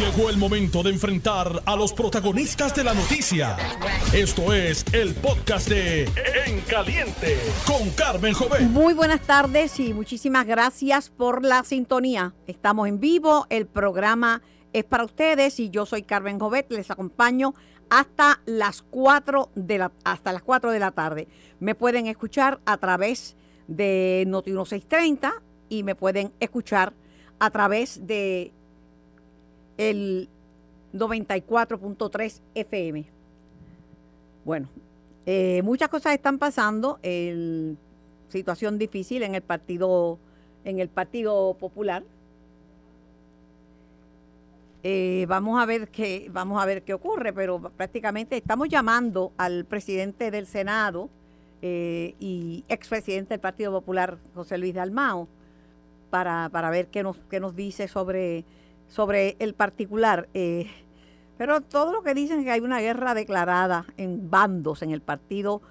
Llegó el momento de enfrentar a los protagonistas de la noticia. Esto es el podcast de En Caliente con Carmen Joven. Muy buenas tardes y muchísimas gracias por la sintonía. Estamos en vivo, el programa es para ustedes y yo soy Carmen Jovet, les acompaño hasta las 4 de la, hasta las 4 de la tarde. Me pueden escuchar a través de Noti 1630 y me pueden escuchar a través de el 94.3 FM. Bueno, eh, muchas cosas están pasando, el, situación difícil en el partido, en el Partido Popular. Eh, vamos a ver qué, vamos a ver qué ocurre, pero prácticamente estamos llamando al presidente del Senado eh, y expresidente del Partido Popular, José Luis Dalmao, para, para ver qué nos, qué nos dice sobre sobre el particular. Eh, pero todo lo que dicen es que hay una guerra declarada en bandos en el partido,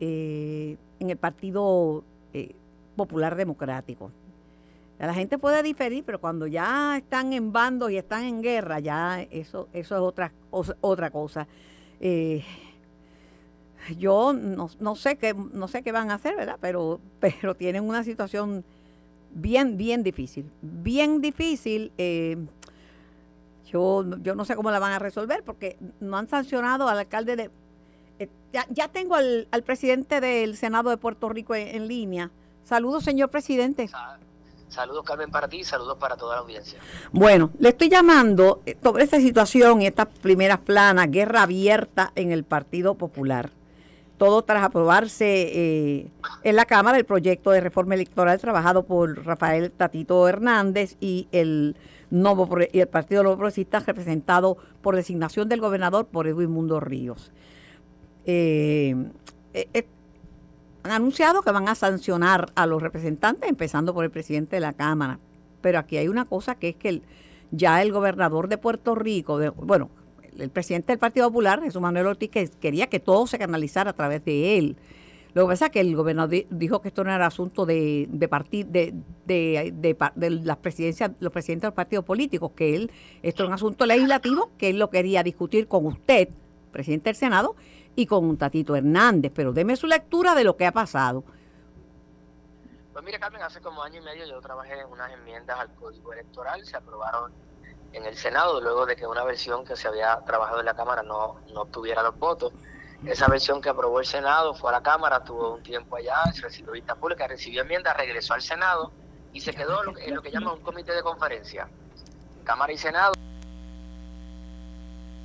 eh, en el partido eh, popular democrático. La gente puede diferir, pero cuando ya están en bandos y están en guerra, ya eso, eso es otra, otra cosa. yo no, sé qué, no sé qué van a hacer, ¿verdad? Pero, pero tienen una situación bien, bien difícil. Bien difícil. Yo, yo no sé cómo la van a resolver porque no han sancionado al alcalde de... Eh, ya, tengo al, presidente del Senado de Puerto Rico en, línea. Saludos, señor presidente. Saludos, Carmen, para ti y saludos para toda la audiencia. Bueno, le estoy llamando eh, sobre esta situación y estas primeras planas, guerra abierta en el Partido Popular. Todo tras aprobarse eh, en la Cámara el proyecto de reforma electoral trabajado por Rafael Tatito Hernández y el y el Partido Nuevo Progresista representado por designación del gobernador por Edwin Mundo Ríos. Eh, eh, eh, han anunciado que van a sancionar a los representantes, empezando por el presidente de la Cámara. Pero aquí hay una cosa que es que ya el gobernador de Puerto Rico, bueno, el presidente del Partido Popular, Jesús Manuel Ortiz, que quería que todo se canalizara a través de él. Lo que pasa es que el gobernador dijo que esto no era asunto de, de, de, de, las presidencias, los presidentes de los partidos políticos, que él, esto es un asunto legislativo que él lo quería discutir con usted, presidente del Senado, y con Tatito Hernández. Pero deme su lectura de lo que ha pasado. Pues mire, Carmen, hace como año y medio yo trabajé en unas enmiendas al Código Electoral, se aprobaron en el Senado luego de que una versión que se había trabajado en la Cámara no, no obtuviera los votos. Esa versión que aprobó el Senado fue a la Cámara, tuvo un tiempo allá, recibió vista pública, recibió enmienda, regresó al Senado y se quedó en lo que llama un comité de conferencia. Cámara y Senado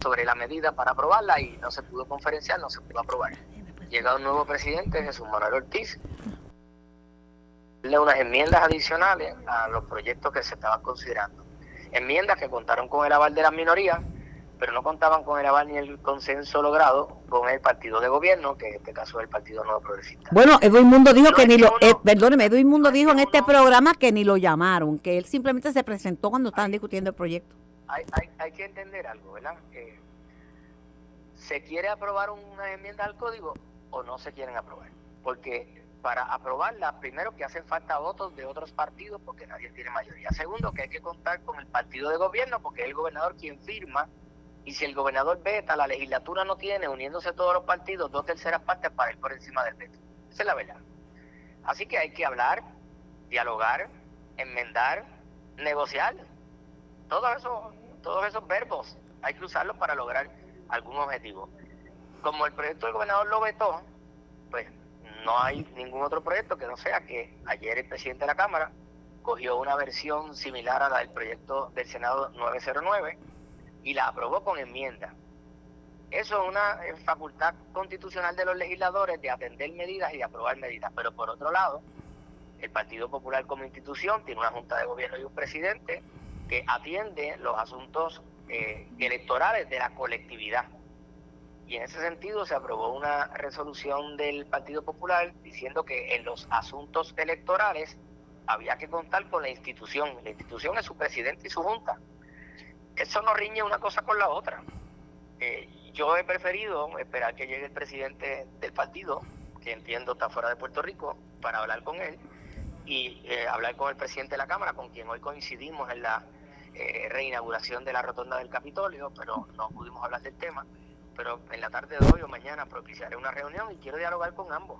sobre la medida para aprobarla y no se pudo conferenciar, no se pudo aprobar. Llega un nuevo presidente, Jesús Manuel Ortiz, le unas enmiendas adicionales a los proyectos que se estaban considerando. Enmiendas que contaron con el aval de la minoría pero no contaban con el aval ni el consenso logrado con el partido de gobierno, que en este caso es el Partido Nuevo Progresista. Bueno, Edwin Mundo dijo que ni lo, eh, perdóneme, Edwin Mundo dijo en este programa que ni lo llamaron, que él simplemente se presentó cuando estaban discutiendo el proyecto. Hay, hay, hay que entender algo, ¿verdad? ¿Se quiere aprobar una enmienda al código o no se quieren aprobar? Porque para aprobarla, primero que hacen falta votos de otros partidos porque nadie tiene mayoría. Segundo, que hay que contar con el partido de gobierno porque es el gobernador quien firma y si el gobernador veta, la legislatura no tiene, uniéndose todos los partidos, dos terceras partes para ir por encima del veto. Esa es la verdad. Así que hay que hablar, dialogar, enmendar, negociar. Todos esos, todos esos verbos hay que usarlos para lograr algún objetivo. Como el proyecto del gobernador lo vetó, pues no hay ningún otro proyecto que no sea que ayer el presidente de la Cámara cogió una versión similar a la del proyecto del Senado 909 y la aprobó con enmienda. Eso es una facultad constitucional de los legisladores de atender medidas y de aprobar medidas. Pero por otro lado, el Partido Popular como institución tiene una junta de gobierno y un presidente que atiende los asuntos eh, electorales de la colectividad. Y en ese sentido se aprobó una resolución del Partido Popular diciendo que en los asuntos electorales había que contar con la institución. La institución es su presidente y su junta eso no riñe una cosa con la otra. Eh, yo he preferido esperar que llegue el presidente del partido, que entiendo está fuera de Puerto Rico, para hablar con él y eh, hablar con el presidente de la Cámara, con quien hoy coincidimos en la eh, reinauguración de la rotonda del Capitolio, pero no pudimos hablar del tema. Pero en la tarde de hoy o mañana propiciaré una reunión y quiero dialogar con ambos,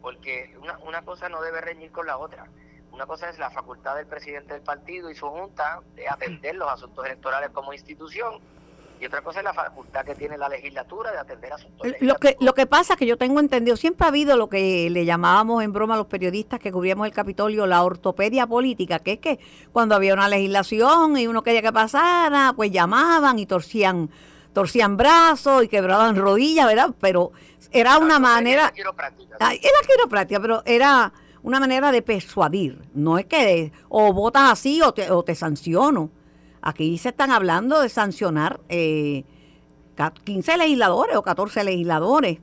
porque una, una cosa no debe reñir con la otra. Una cosa es la facultad del presidente del partido y su junta de atender los asuntos electorales como institución y otra cosa es la facultad que tiene la legislatura de atender asuntos lo que Lo que pasa es que yo tengo entendido, siempre ha habido lo que le llamábamos en broma a los periodistas que cubríamos el Capitolio, la ortopedia política, que es que cuando había una legislación y uno quería que pasara, pues llamaban y torcían torcían brazos y quebraban rodillas, ¿verdad? Pero era una manera... Era la quiropráctica, pero era una manera de persuadir. No es que o votas así o te, o te sanciono. Aquí se están hablando de sancionar eh, 15 legisladores o 14 legisladores.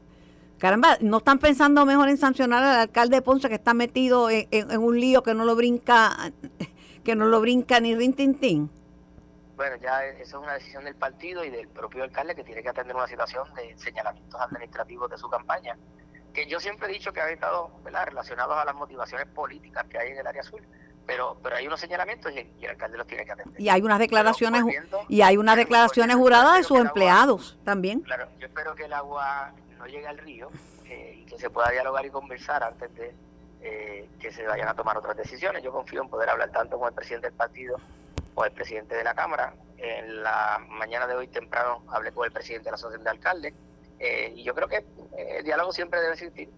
Caramba, ¿no están pensando mejor en sancionar al alcalde de Ponce que está metido en, un lío que no lo brinca, que no lo brinca ni rintintín? Bueno, ya eso es una decisión del partido y del propio alcalde que tiene que atender una situación de señalamientos administrativos de su campaña, que yo siempre he dicho que ha estado relacionados a las motivaciones políticas que hay en el área azul pero pero hay unos señalamientos y, el alcalde los tiene que atender. Y hay unas declaraciones y hay unas declaraciones juradas de sus empleados también. Claro, yo espero que el agua no llegue al río eh, y que se pueda dialogar y conversar antes de eh, que se vayan a tomar otras decisiones. Yo confío en poder hablar tanto con el presidente del partido o el presidente de la Cámara. En la mañana de hoy temprano hablé con el presidente de la Asociación de Alcaldes eh, y yo creo que el diálogo siempre debe existir.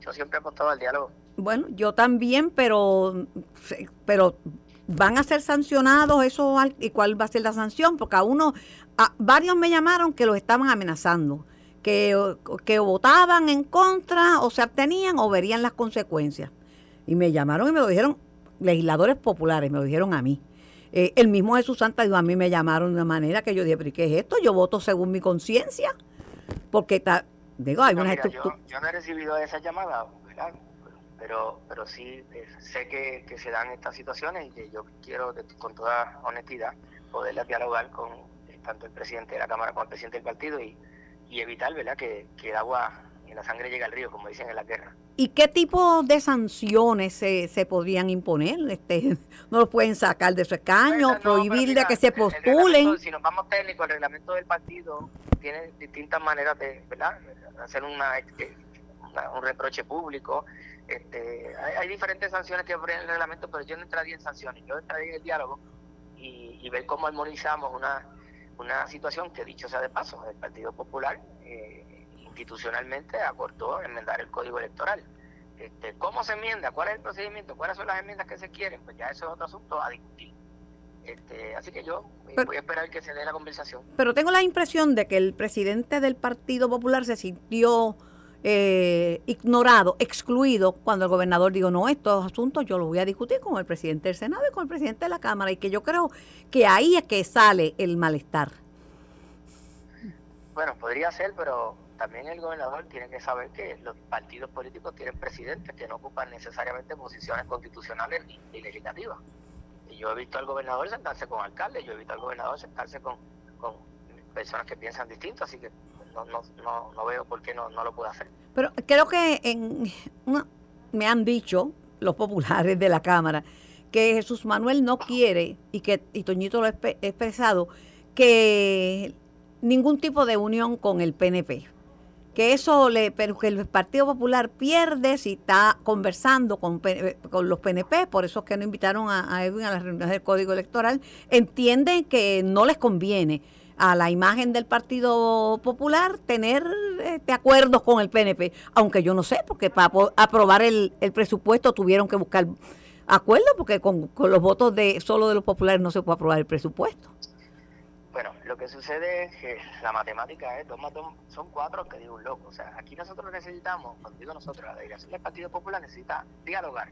yo siempre he apostado al diálogo. Bueno, yo también, pero, pero van a ser sancionados eso y cuál va a ser la sanción, porque a uno, a, varios me llamaron que los estaban amenazando, que, que votaban en contra o se abstenían o verían las consecuencias. Y me llamaron y me lo dijeron legisladores populares, me lo dijeron a mí. Eh, el mismo Jesús Santa dijo, a mí me llamaron de una manera que yo dije, pero ¿qué es esto? Yo voto según mi conciencia. Porque, está, digo, hay una yo, yo no he recibido esa llamada, ¿verdad? pero pero sí eh, sé que, se dan estas situaciones y que yo quiero con toda honestidad poderlas dialogar con eh, tanto el presidente de la Cámara como el presidente del partido y, evitar ¿verdad? Que, el agua y la sangre llegue al río, como dicen en la guerra. ¿Y qué tipo de sanciones se, se podrían imponer? Este, ¿No los pueden sacar de su escaño, prohibir de que se postulen? si nos vamos técnicos, el reglamento del partido tiene distintas maneras de ¿verdad? hacer una, este, un reproche público, este, hay, diferentes sanciones que ofrecen el reglamento, pero yo no entraría en sanciones, yo entraría en el diálogo y, ver cómo armonizamos una, una situación que, dicho sea de paso, el Partido Popular eh, institucionalmente acordó enmendar el Código Electoral. Este, ¿Cómo se enmienda? ¿Cuál es el procedimiento? ¿Cuáles son las enmiendas que se quieren? Pues ya eso es otro asunto a discutir. Este, así que yo eh, voy a esperar que se dé la conversación. Pero tengo la impresión de que el presidente del Partido Popular se sintió eh, ignorado, excluido, cuando el gobernador dijo, no, estos asuntos yo los voy a discutir con el presidente del Senado y con el presidente de la Cámara, y que yo creo que ahí es que sale el malestar. Bueno, podría ser, pero también el gobernador tiene que saber que los partidos políticos tienen presidentes que no ocupan necesariamente posiciones constitucionales ni, legislativas. Y yo he visto al gobernador sentarse con alcaldes, yo he visto al gobernador sentarse con, personas que piensan distinto, así que no, no, no, no veo por qué no, no lo puede hacer. Pero creo que en, me han dicho los populares de la Cámara que Jesús Manuel no quiere, y que y Toñito lo ha expresado, que ningún tipo de unión con el PNP. Que eso le, pero que el Partido Popular pierde si está conversando con, con los PNP, por eso es que no invitaron a, Edwin a las reuniones del Código Electoral. Entienden que no les conviene a la imagen del Partido Popular tener este, acuerdos con el PNP, aunque yo no sé, porque para aprobar el, presupuesto tuvieron que buscar acuerdos, porque con, los votos de solo de los populares no se puede aprobar el presupuesto. Bueno, lo que sucede es que la matemática es dos más dos son cuatro, que digo un loco. O sea, aquí nosotros necesitamos, cuando digo nosotros, la delegación del Partido Popular necesita dialogar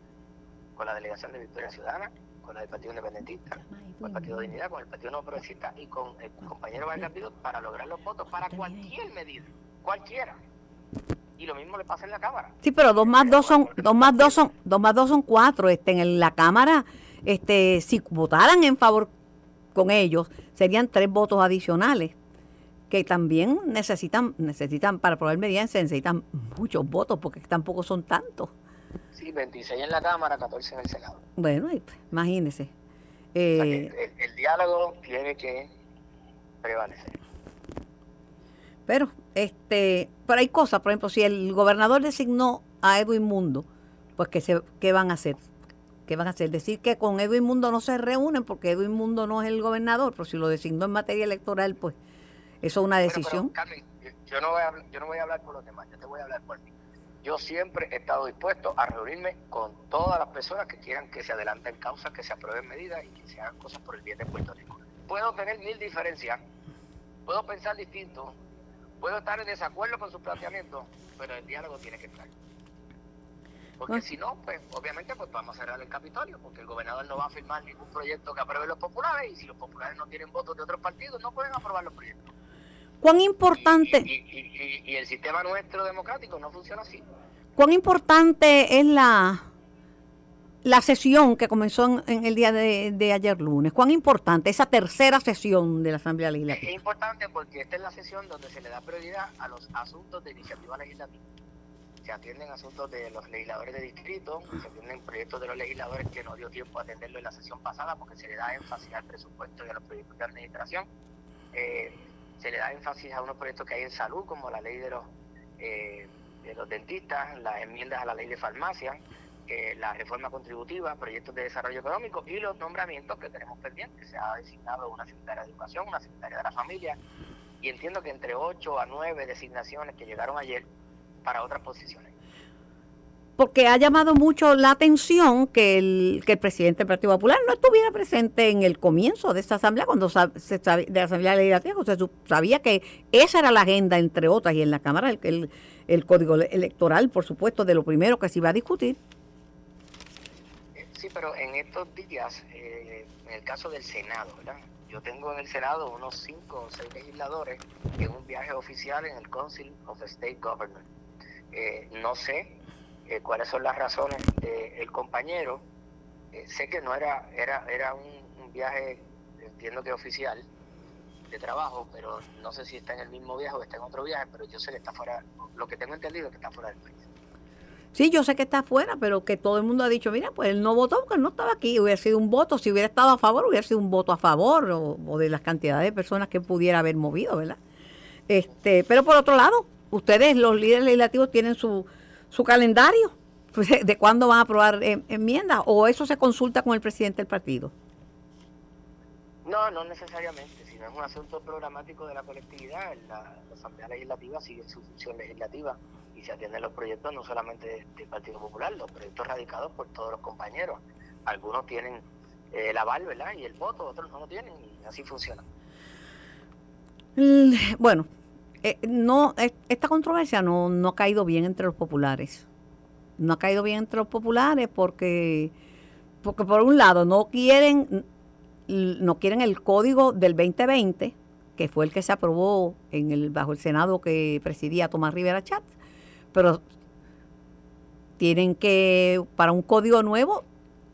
con la delegación de Victoria Ciudadana, con la del Partido Independentista, con el Partido de Dignidad, con el Partido No Progresista y con el compañero Valcarpito para lograr los votos para cualquier medida, cualquiera. Y lo mismo le pasa en la Cámara. Sí, pero dos más dos son, dos más dos son, dos más dos son cuatro. Este, en la Cámara, este, si votaran en favor con ellos, serían tres votos adicionales que también necesitan, necesitan para aprobar medidas, necesitan muchos votos porque tampoco son tantos. Sí, 26 en la Cámara, 14 en el Senado. Bueno, imagínese. Eh, el, diálogo tiene que prevalecer. Pero, este, pero hay cosas, por ejemplo, si el gobernador designó a Edwin Mundo, pues ¿qué, se, qué van a hacer? ¿Qué van a hacer? Decir que con Edwin Mundo no se reúnen porque Edwin Mundo no es el gobernador, pero si lo designó en materia electoral, pues eso es una decisión. Carmen, yo no, voy a, yo no voy a hablar por los demás, yo te voy a hablar por mí. Yo siempre he estado dispuesto a reunirme con todas las personas que quieran que se adelanten causas, que se aprueben medidas y que se hagan cosas por el bien de Puerto Rico. Puedo tener mil diferencias, puedo pensar distinto, puedo estar en desacuerdo con su planteamiento, pero el diálogo tiene que estar. Porque si no, pues obviamente pues vamos a cerrar el Capitolio, porque el gobernador no va a firmar ningún proyecto que apruebe los populares y si los populares no tienen votos de otros partidos no pueden aprobar los proyectos. ¿Cuán importante? Y, el sistema nuestro democrático no funciona así. ¿Cuán importante es la, la sesión que comenzó en, el día de, de, ayer lunes? ¿Cuán importante esa tercera sesión de la Asamblea Legislativa? Es importante porque esta es la sesión donde se le da prioridad a los asuntos de iniciativa legislativa se atienden asuntos de los legisladores de distrito, se atienden proyectos de los legisladores que no dio tiempo a atenderlo en la sesión pasada porque se le da énfasis al presupuesto y a los proyectos de administración. Eh, se le da énfasis a unos proyectos que hay en salud, como la ley de los, eh, de los dentistas, las enmiendas a la ley de farmacia, eh, la reforma contributiva, proyectos de desarrollo económico y los nombramientos que tenemos pendientes. Se ha designado una secretaria de educación, una secretaria de la familia, y entiendo que entre 8 a 9 designaciones que llegaron ayer, para otras posiciones. Porque ha llamado mucho la atención que el, que el presidente del Partido Popular no estuviera presente en el comienzo de esta asamblea, cuando se de la asamblea legislativa, cuando se sabía que esa era la agenda, entre otras, y en la Cámara el, el, código electoral, por supuesto, de lo primero que se iba a discutir. Sí, pero en estos días, eh, en el caso del Senado, ¿verdad? Yo tengo en el Senado unos cinco o seis legisladores en un viaje oficial en el Council of State Government eh, no sé eh, cuáles son las razones del compañero. Eh, sé que no era, era, era un, viaje, entiendo que oficial, de trabajo, pero no sé si está en el mismo viaje o está en otro viaje, pero yo sé que está fuera, lo que tengo entendido es que está fuera del país. Sí, yo sé que está fuera, pero que todo el mundo ha dicho, mira, pues él no votó porque no estaba aquí, hubiera sido un voto, si hubiera estado a favor, hubiera sido un voto a favor o, de las cantidades de personas que pudiera haber movido, ¿verdad? Este, pero por otro lado, ustedes, los líderes legislativos, tienen su, su calendario de cuándo van a aprobar eh, enmiendas o eso se consulta con el presidente del partido. No, no necesariamente. Si no es un asunto programático de la colectividad, la, Asamblea Legislativa sigue su función legislativa y se atienden los proyectos no solamente del Partido Popular, los proyectos radicados por todos los compañeros. Algunos tienen eh, el aval, ¿verdad? Y el voto, otros no lo tienen y así funciona. Bueno, eh, no, esta controversia no, no ha caído bien entre los populares. No ha caído bien entre los populares porque, porque por un lado no quieren, no quieren el código del 2020, que fue el que se aprobó en el, bajo el Senado que presidía Tomás Rivera Chat, pero tienen que, para un código nuevo,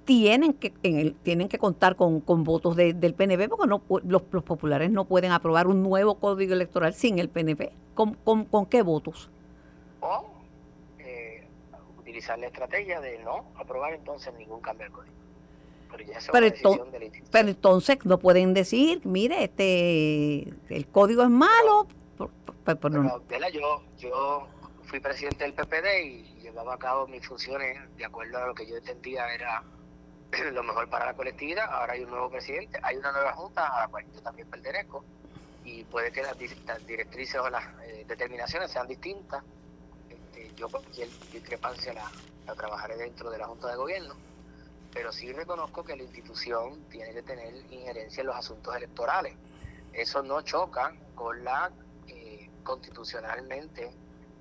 tienen que en el, tienen que contar con, votos del PNP porque no los, populares no pueden aprobar un nuevo código electoral sin el PNP. ¿Con, con, qué votos? O eh, utilizar la estrategia de no aprobar entonces ningún cambio de código. Pero, ya pero, entonces, pero entonces no pueden decir, mire, este el código es malo. yo, yo fui presidente del PPD y llevaba a cabo mis funciones de acuerdo a lo que yo entendía era lo mejor para la colectividad. Ahora hay un nuevo presidente, hay una nueva junta a yo también pertenezco y puede que las, directrices o las eh, determinaciones sean distintas. Este, yo cualquier discrepancia la, la trabajaré dentro de la Junta de Gobierno, pero sí reconozco que la institución tiene que tener injerencia en los asuntos electorales. Eso no choca con la eh, constitucionalmente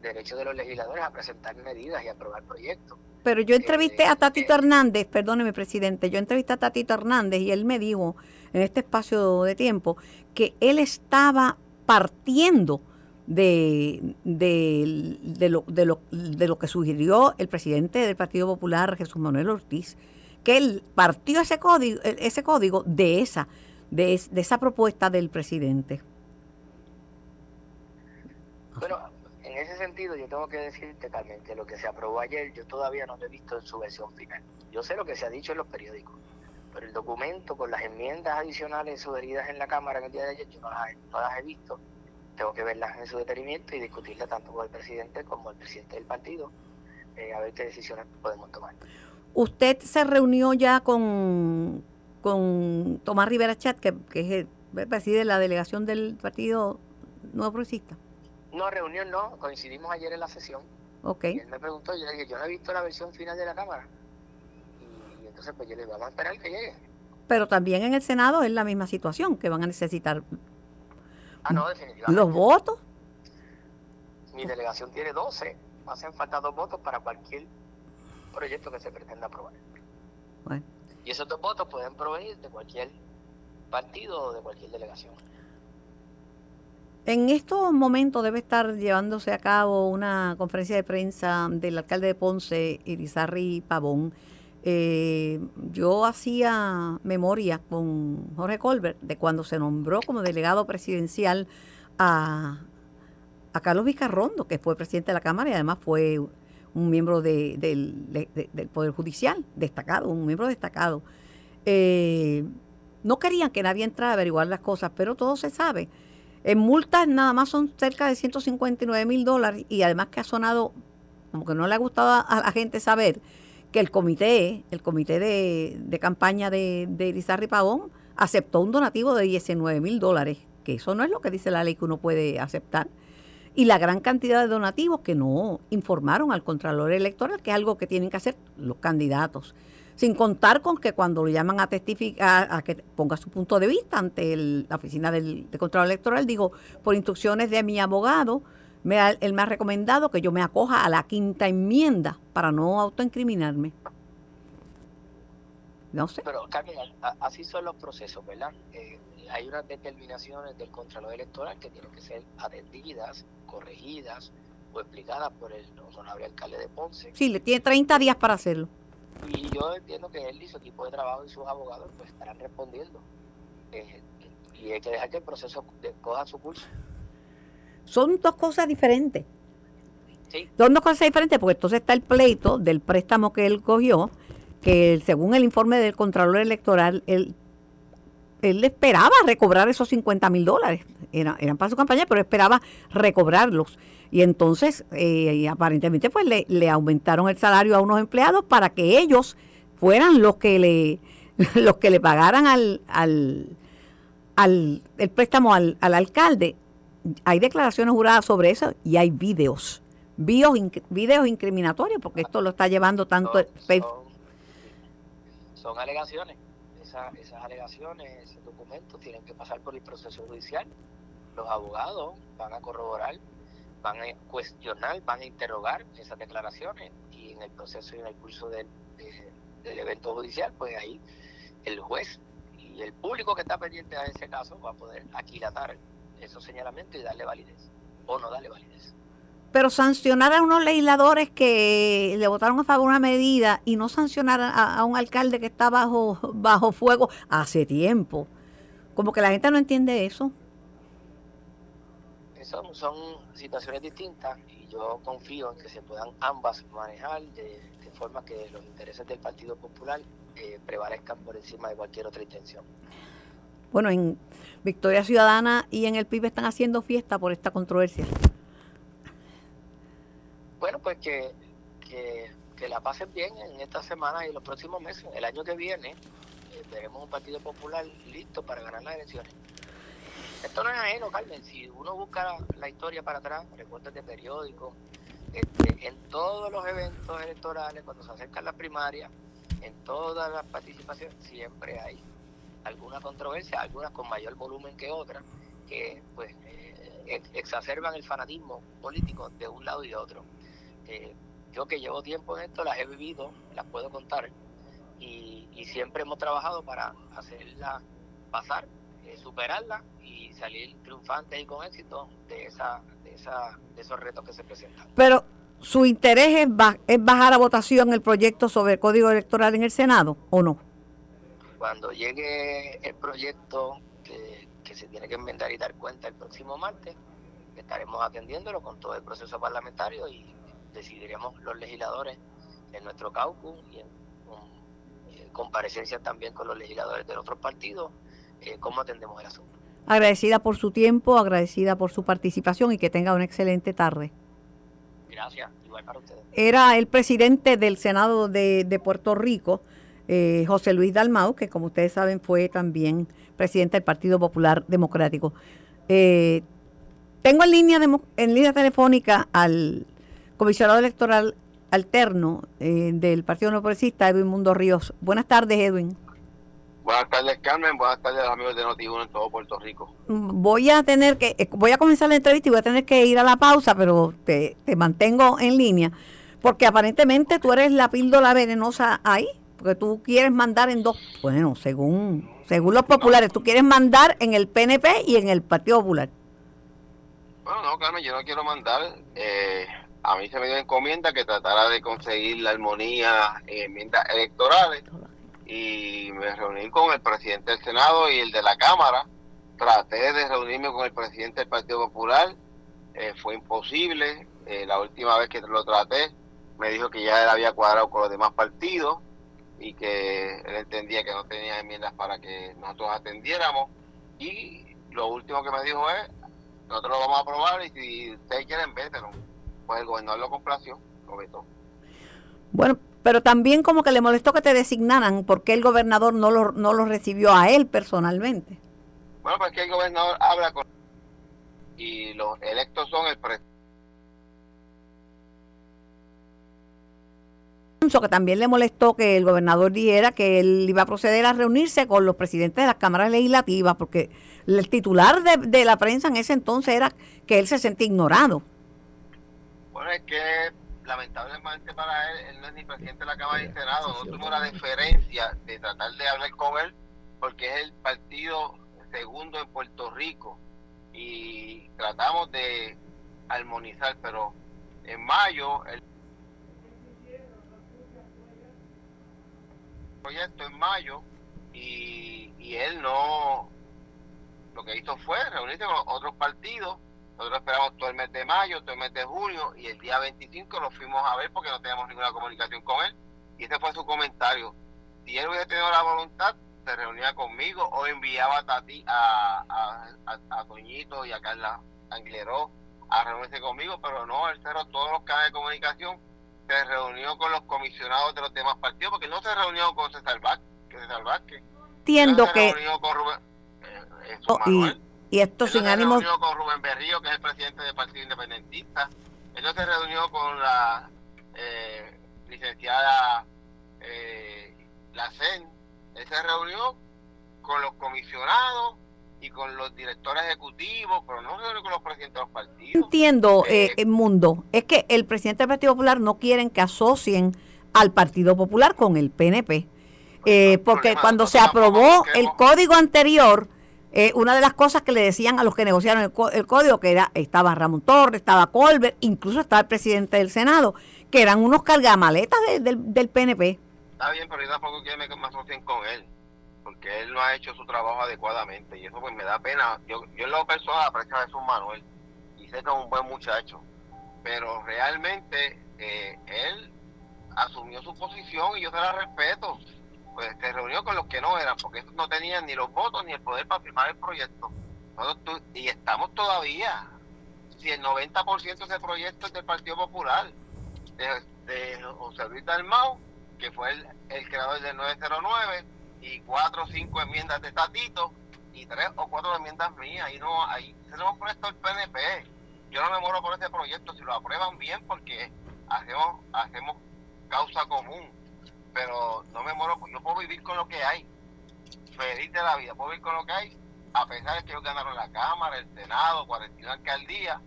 derecho de los legisladores a presentar medidas y aprobar proyectos. Pero yo entrevisté a Tatito Hernández, perdóneme presidente, yo entrevisté a Tatito Hernández y él me dijo en este espacio de tiempo que él estaba partiendo de, de, lo, de, lo, de lo que sugirió el presidente del Partido Popular, Jesús Manuel Ortiz, que él partió ese código, ese código de esa, de, de esa propuesta del presidente. Bueno, en ese sentido yo tengo que decirte, Carmen, que lo que se aprobó ayer yo todavía no lo he visto en su versión final. Yo sé lo que se ha dicho en los periódicos, pero el documento con las enmiendas adicionales sugeridas en la Cámara en el día de ayer, yo no las, he visto. Tengo que verlas en su detenimiento y discutirlas tanto con el presidente como el presidente del partido, eh, a ver qué decisiones podemos tomar. ¿Usted se reunió ya con, con Tomás Rivera Chat, que, es el, presidente la delegación del Partido Nuevo Progresista? No, reunión no, coincidimos ayer en la sesión. Ok. Y él me preguntó, yo le dije, yo no he visto la versión final de la Cámara. Entonces, pues yo le vamos a esperar que llegue. Pero también en el Senado es la misma situación, que van a necesitar ah, no, definitivamente. los votos. Mi delegación tiene 12, hacen falta dos votos para cualquier proyecto que se pretenda aprobar. Bueno. Y esos dos votos pueden provenir de cualquier partido o de cualquier delegación. En estos momentos debe estar llevándose a cabo una conferencia de prensa del alcalde de Ponce, Irizarry Pavón, eh, yo hacía memoria con Jorge Colbert de cuando se nombró como delegado presidencial a, a Carlos Vizcarrondo, que fue presidente de la Cámara y además fue un miembro del, Poder Judicial, destacado, un miembro destacado. Eh, no querían que nadie entrara a averiguar las cosas, pero todo se sabe. En multas nada más son cerca de 159 mil dólares y además que ha sonado como que no le ha gustado a la gente saber que el comité, el comité de, campaña de, de Elizarri Pavón, aceptó un donativo de 19 mil dólares, que eso no es lo que dice la ley que uno puede aceptar. Y la gran cantidad de donativos que no informaron al Contralor Electoral, que es algo que tienen que hacer los candidatos. Sin contar con que cuando lo llaman a testificar, a que ponga su punto de vista ante la oficina del, Contralor Electoral, digo, por instrucciones de mi abogado, me él me ha recomendado que yo me acoja a la quinta enmienda para no autoincriminarme. No sé. Pero, Carmen, así son los procesos, ¿verdad? Eh, hay unas determinaciones del Contralor Electoral que tienen que ser atendidas, corregidas o explicadas por el honorable alcalde de Ponce. Sí, le tiene 30 días para hacerlo. Y yo entiendo que él y su equipo de trabajo y sus abogados pues estarán respondiendo. Eh, y hay que dejar que el proceso coja su curso. Son dos cosas diferentes. Son dos cosas diferentes porque entonces está el pleito del préstamo que él cogió, que según el informe del Contralor Electoral, él, él esperaba recobrar esos 50 mil dólares. Eran para su campaña, pero esperaba recobrarlos. Y entonces, eh, aparentemente, pues le, le, aumentaron el salario a unos empleados para que ellos fueran los que le, los que le pagaran al, al, al el préstamo al, al alcalde hay declaraciones juradas sobre eso y hay videos, videos, videos incriminatorios, porque esto lo está llevando tanto son, alegaciones. esas alegaciones, esos documentos tienen que pasar por el proceso judicial. Los abogados van a corroborar, van a cuestionar, van a interrogar esas declaraciones y en el proceso y en el curso del, del evento judicial, pues ahí el juez y el público que está pendiente a ese caso va a poder aquilatar esos señalamientos y darle validez o no darle validez. Pero sancionar a unos legisladores que le votaron a favor una medida y no sancionar a, un alcalde que está bajo, bajo fuego hace tiempo. Como que la gente no entiende eso. Son, son situaciones distintas y yo confío en que se puedan ambas manejar de, forma que los intereses del Partido Popular eh, prevalezcan por encima de cualquier otra intención. Bueno, en Victoria Ciudadana y en el PIB están haciendo fiesta por esta controversia. Bueno, pues que, que, la pasen bien en esta semana y los próximos meses. El año que viene eh, veremos un Partido Popular listo para ganar las elecciones. Esto no es ajeno, Carmen. Si uno busca la, historia para atrás, recuerdos de periódicos, este, en todos los eventos electorales, cuando se acercan las primarias, en todas las participaciones, siempre hay alguna controversia, algunas con mayor volumen que otras, que pues eh, exacerban el fanatismo político de un lado y de otro. Eh, yo que llevo tiempo en esto, las he vivido, las puedo contar, y, siempre hemos trabajado para hacerla pasar, eh, superarla y salir triunfantes y con éxito de, esa, de, esa, de esos retos que se presentan. Pero su interés es, es bajar a votación el proyecto sobre el código electoral en el Senado, ¿o no? Cuando llegue el proyecto que, se tiene que enmendar y dar cuenta el próximo martes, estaremos atendiéndolo con todo el proceso parlamentario y decidiremos los legisladores en nuestro caucus y en, comparecencias también con los legisladores de otros partidos, eh, cómo atendemos el asunto. Agradecida por su tiempo, agradecida por su participación y que tenga una excelente tarde. Gracias, igual para ustedes. Era el presidente del Senado de, de Puerto Rico, eh, José Luis Dalmau, que como ustedes saben fue también presidente del Partido Popular Democrático. Eh, tengo en línea, en línea telefónica al comisionado electoral alterno eh, del Partido No Progresista, Edwin Mundo Ríos. Buenas tardes, Edwin. Buenas tardes, Carmen. Buenas tardes, amigos de noti en todo Puerto Rico. Voy a tener que, eh, voy a comenzar la entrevista y voy a tener que ir a la pausa, pero te, te mantengo en línea, porque aparentemente tú eres la píldora venenosa ahí, porque tú quieres mandar en dos, bueno, según, según los populares, tú quieres mandar en el PNP y en el Partido Popular. Bueno, no, Carmen, yo no quiero mandar. Eh, a mí se me dio encomienda que tratara de conseguir la armonía en enmiendas electorales y me reuní con el presidente del Senado y el de la Cámara. Traté de reunirme con el presidente del Partido Popular, eh, fue imposible. Eh, la última vez que lo traté, me dijo que ya él había cuadrado con los demás partidos y que él entendía que no tenía enmiendas para que nosotros atendiéramos. Y lo último que me dijo es, nosotros lo vamos a aprobar y si ustedes quieren, vételo. Pues el gobernador lo complació, lo vetó. Bueno, pero también como que le molestó que te designaran porque el gobernador no lo, no lo recibió a él personalmente. Bueno, pues que el gobernador habla con... Y los electos son el presidente. que también le molestó que el gobernador dijera que él iba a proceder a reunirse con los presidentes de las cámaras legislativas, porque el titular de, de la prensa en ese entonces era que él se sentía ignorado. Bueno, es que lamentablemente para él, él no es ni presidente de la Cámara de Senado, no tuvo la deferencia de tratar de hablar con él, porque es el partido segundo en Puerto Rico y tratamos de armonizar, pero en mayo el proyecto en mayo y, y él no lo que hizo fue reunirse con otros partidos nosotros esperamos todo el mes de mayo, todo el mes de junio y el día 25 lo fuimos a ver porque no teníamos ninguna comunicación con él. Y ese fue su comentario. Si él hubiera tenido la voluntad, se reunía conmigo o enviaba a Tati, a, a, a, Toñito y a Carla Angleró a reunirse conmigo, pero no, él cerró todos los canales de comunicación, se reunió con los comisionados de los demás partidos, porque no se reunió con César Vázquez. César Vázquez. Entiendo se que... reunió con Rubén, eh, eso, Oh, y-. Y esto Él sin no se ánimo, reunió con Rubén Berrío, que es el presidente del Partido Independentista. Él se reunió con la eh, licenciada eh, Lacen. Él se reunió con los comisionados y con los directores ejecutivos, pero no se reunió con los presidentes de los partidos. entiendo, eh, Eh, el mundo, es que el presidente del Partido Popular no quieren que asocien al Partido Popular con el PNP. Eh, porque cuando se aprobó el código anterior, eh, una de las cosas que le decían a los que negociaron el, el código, que era estaba Ramón Torres, estaba Colbert, incluso estaba el presidente del Senado, que eran unos cargamaletas de- del, PNP. Está bien, pero yo tampoco quiero que me asocien con él, porque él no ha hecho su trabajo adecuadamente y eso pues me da pena. Yo, yo lo personal aprecio a Jesús Manuel y sé que es un buen muchacho, pero realmente eh, él asumió su posición y yo se la respeto. Pues se reunió con los que no eran, porque estos no tenían ni los votos ni el poder para firmar el proyecto. Nosotros y estamos todavía. Si el 90% de ese proyecto es del Partido Popular, de, de José Luis Dalmau, que fue el, creador del 909, y cuatro o cinco enmiendas de Tatito, y tres o cuatro enmiendas mías. Ahí no, ahí se lo puesto el PNP. Yo no me muero por ese proyecto, si lo aprueban bien, porque hacemos, hacemos causa común. Pero no me muero, yo puedo vivir con lo que hay. Feliz de la vida, puedo vivir con lo que hay, a pesar de que ellos ganaron la Cámara, el Senado, 41 alcaldías.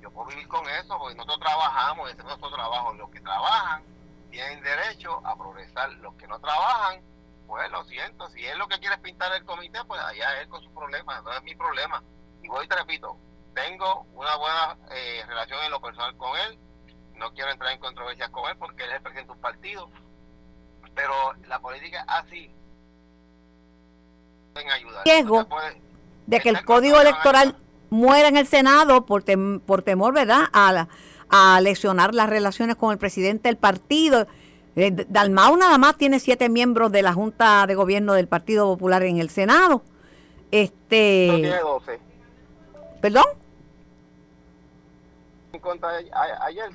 Yo puedo vivir con eso, porque nosotros trabajamos, ese es nuestro trabajo. Los que trabajan tienen derecho a progresar. Los que no trabajan, pues lo siento. Si él lo que quiere es pintar el comité, pues allá él con sus problemas, no es mi problema. Y voy y te repito, tengo una buena eh, relación en lo personal con él. No quiero entrar en controversias con él porque él es el presidente de un partido. Pero la política así. Ayudar. Riesgo. De que el código electoral muera en el Senado por, tem- por temor, ¿verdad?, a, la- a lesionar las relaciones con el presidente del partido. Eh, Dalmau nada más tiene siete miembros de la Junta de Gobierno del Partido Popular en el Senado. Este. No tiene 12. ¿Perdón? En contra de- a- ayer,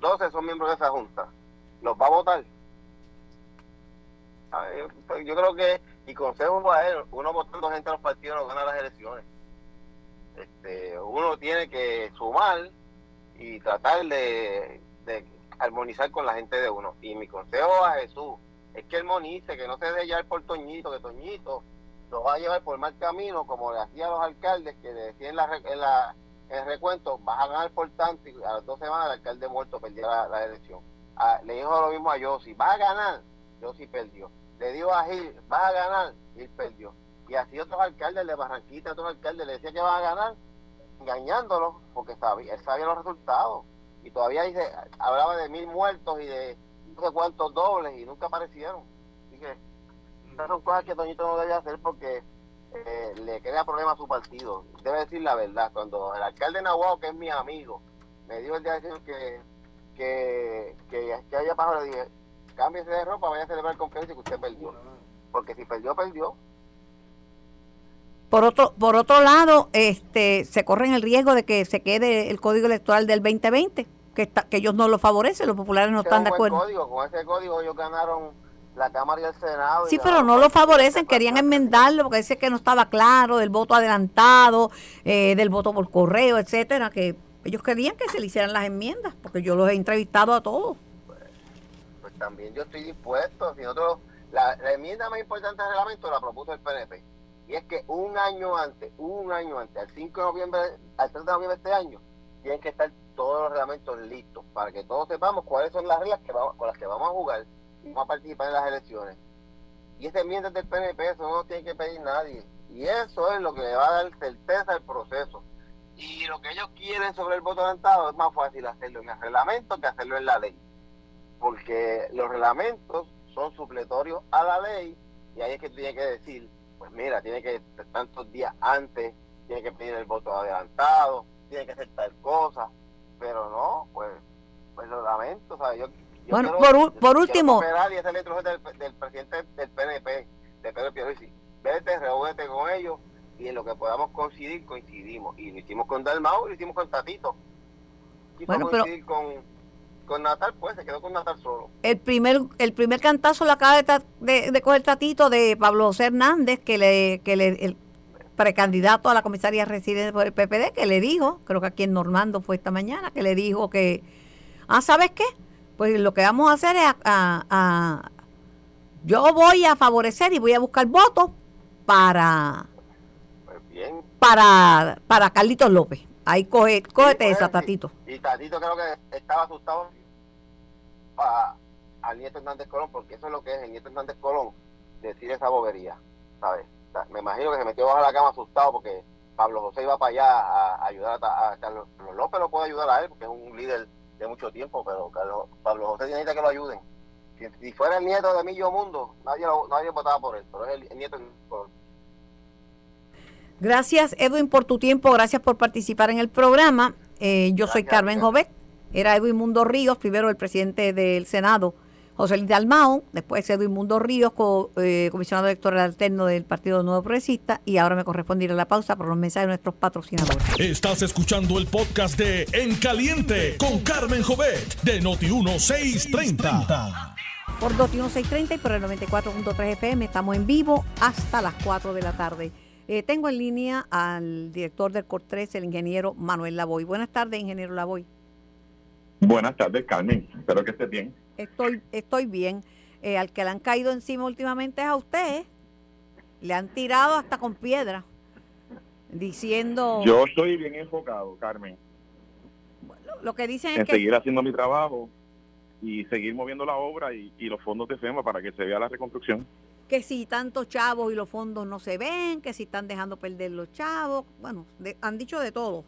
12 son miembros de esa junta. ¿Los va a votar? Ver, pues, yo creo que, y consejo a él, uno votando gente a los partidos no gana las elecciones. Este, uno tiene que sumar y tratar de, de armonizar con la gente de uno. Y mi consejo a Jesús es que armonice, que no se deje llevar por Toñito, que Toñito lo va a llevar por mal camino, como le hacía a los alcaldes que le decían en, la, en, la, el recuento, vas a ganar por tanto, y a las dos semanas el alcalde muerto perdió la, la elección. Ah, le dijo lo mismo a Yossi, vas a ganar, Yossi perdió. Le dijo a Gil, vas a ganar, Gil perdió. Y así otros alcaldes de Barranquita, otros alcaldes le decían que van a ganar, engañándolos, porque sabía, él sabía los resultados. Y todavía dice, hablaba de mil muertos y de no sé cuántos dobles y nunca aparecieron. Así que esas son cosas que Toñito no debe hacer porque eh, le crea problemas a su partido. Debe decir la verdad. Cuando el alcalde de Nahuatl, que es mi amigo, me dio el día de que, que, que, que había pasado, le dije, cámbiese de ropa, vaya a celebrar el cumpleaños que usted perdió. Porque si perdió, perdió. Por otro, por otro lado, este, se corren el riesgo de que se quede el código electoral del 2020, que, está, que ellos no lo favorecen, los populares no están de acuerdo. Código. Con ese código ellos ganaron la Cámara y el Senado. Sí, pero no lo favorecen, querían enmendarlo porque dice que no estaba claro del voto adelantado, eh, del voto por correo, etcétera, que ellos querían que se le hicieran las enmiendas, porque yo los he entrevistado a todos. También yo estoy dispuesto. Si nosotros, la, enmienda más importante del reglamento la propuso el PNP. Y es que un año antes, un año antes, al 5 de noviembre, al 3 de noviembre de este año, tienen que estar todos los reglamentos listos para que todos sepamos cuáles son las reglas con las que vamos a jugar y vamos a participar en las elecciones. Y esa enmienda del PNP, eso no tiene que pedir nadie. Y eso es lo que le va a dar certeza al proceso. Y lo que ellos quieren sobre el voto adelantado es más fácil hacerlo en el reglamento que hacerlo en la ley porque los reglamentos son supletorios a la ley y ahí es que tiene que decir, pues mira, tiene que tantos días antes, tiene que pedir el voto adelantado, tiene que hacer tal cosa, pero no, pues, pues lo lamento, ¿sabes? Yo, yo Bueno, quiero- por por último- y letra del, del presidente del PNP, de Pedro Pierluisi, vete, reúnete con ellos y en lo que podamos coincidir, coincidimos. Y lo hicimos con Dalmau y lo hicimos con Tatito. Quiso Bueno, pero- coincidir con, con Natal, pues se quedó con Natal solo. El primer, el primer cantazo lo acaba de, de, de coger Tatito de Pablo José Hernández, que le, que le, el precandidato a la comisaría residente por el PPD, que le dijo, creo que aquí en Normando fue esta mañana, que le dijo que, ah, ¿sabes qué? Pues lo que vamos a hacer es, a, a- a- yo voy a favorecer y voy a buscar votos para, Pues bien. para, para Carlitos López. Ahí coge, cógete pues, esa, sí. Tatito. Y Tatito creo que estaba asustado a- al nieto Hernández Colón, porque eso es lo que es el nieto Hernández Colón, decir esa bobería, ¿sabes? O sea, Me imagino que se metió bajo la cama asustado porque Pablo José iba para allá a, a ayudar a, a Carlos López, lo puede ayudar a él, porque es un líder de mucho tiempo, pero Carlos, Pablo José necesita que lo ayuden. Si, si fuera el nieto de Millo Mundo, nadie, lo- nadie votaba por él, pero es el, el nieto de Colón. Gracias, Edwin, por tu tiempo. Gracias por participar en el programa. Eh, yo soy Carmen. Jovet. Era Edwin Mundo Ríos, primero el presidente del Senado, José Luis Dalmao. Después Edwin Mundo Ríos, co- eh, comisionado electoral alterno del Partido Nuevo Progresista. Y ahora me corresponde ir a la pausa por los mensajes de nuestros patrocinadores. Estás escuchando el podcast de En Caliente con Carmen Jovet de Noti1630. Por Noti 1630 y por el 94.3 FM estamos en vivo hasta las 4 de la tarde. Eh, tengo en línea al director del COR3, el ingeniero Manuel Lavoy. Buenas tardes, ingeniero Lavoy. Buenas tardes, Carmen. Espero que estés bien. Estoy, estoy bien. Eh, al que le han caído encima últimamente es a usted. Le han tirado hasta con piedra, diciendo Yo estoy bien enfocado, Carmen, lo, lo que dicen en es que seguir haciendo mi trabajo y seguir moviendo la obra y, y los fondos de FEMA para que se vea la reconstrucción. que si tantos chavos y los fondos no se ven, que si están dejando perder los chavos, bueno, de- han dicho de todo.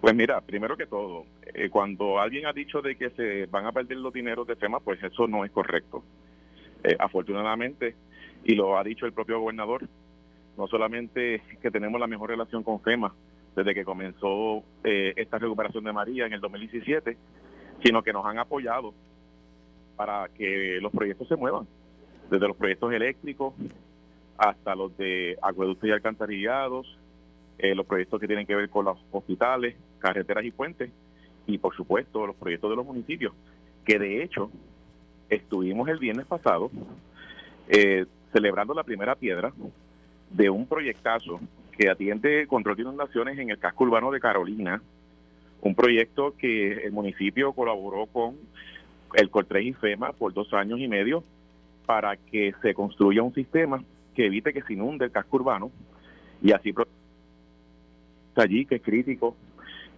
Pues mira, primero que todo, eh, cuando alguien ha dicho de que se van a perder los dineros de FEMA, pues eso no es correcto. Eh, afortunadamente, y lo ha dicho el propio gobernador, no solamente que tenemos la mejor relación con FEMA desde que comenzó eh, esta recuperación de María en el 2017, sino que nos han apoyado para que los proyectos se muevan, desde los proyectos eléctricos hasta los de acueductos y alcantarillados, eh, los proyectos que tienen que ver con los hospitales, carreteras y puentes, y por supuesto los proyectos de los municipios, que de hecho estuvimos el viernes pasado eh, celebrando la primera piedra de un proyectazo que atiende control de inundaciones en el casco urbano de Carolina, un proyecto que el municipio colaboró con el Cortés y FEMA por dos años y medio para que se construya un sistema que evite que se inunde el casco urbano y así allí que es crítico,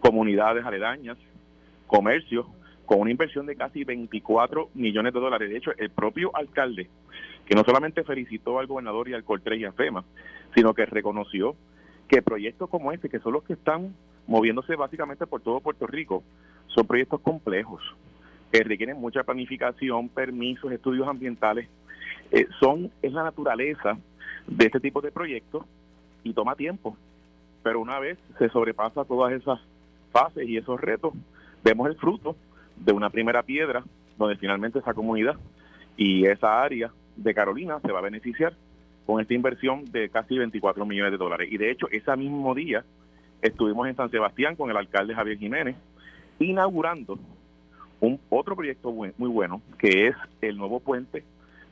comunidades aledañas, comercios, con una inversión de casi 24 millones de dólares. De hecho, el propio alcalde, que no solamente felicitó al gobernador y al Cortés y a FEMA, sino que reconoció que proyectos como este, que son los que están moviéndose básicamente por todo Puerto Rico, son proyectos complejos, que requieren mucha planificación, permisos, estudios ambientales. Eh, son Es la naturaleza de este tipo de proyectos y toma tiempo. Pero una vez se sobrepasa todas esas fases y esos retos, vemos el fruto de una primera piedra donde finalmente esa comunidad y esa área de Carolina se va a beneficiar con esta inversión de casi 24 millones de dólares. Y de hecho, ese mismo día estuvimos en San Sebastián con el alcalde Javier Jiménez, inaugurando un otro proyecto muy, bueno, que es el nuevo puente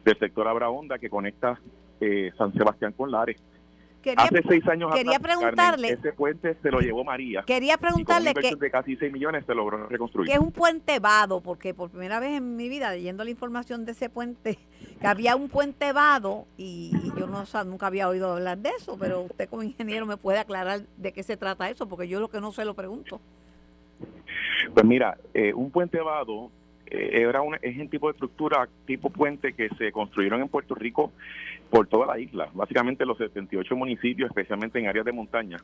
del sector Abraonda que conecta eh, San Sebastián con Lares. Hace seis años quería preguntarle, ese puente se lo llevó María. Quería preguntarle que de casi 6 millones se logró reconstruir. Que es un puente vado, porque por primera vez en mi vida leyendo la información de ese puente, que había un puente vado y, yo no nunca había oído hablar de eso, pero usted como ingeniero me puede aclarar de qué se trata eso, porque yo lo que no sé lo pregunto. Pues mira, eh, un puente vado era una, es un tipo de estructura, tipo puente que se construyeron en Puerto Rico por toda la isla, básicamente los 78 municipios, especialmente en áreas de montaña,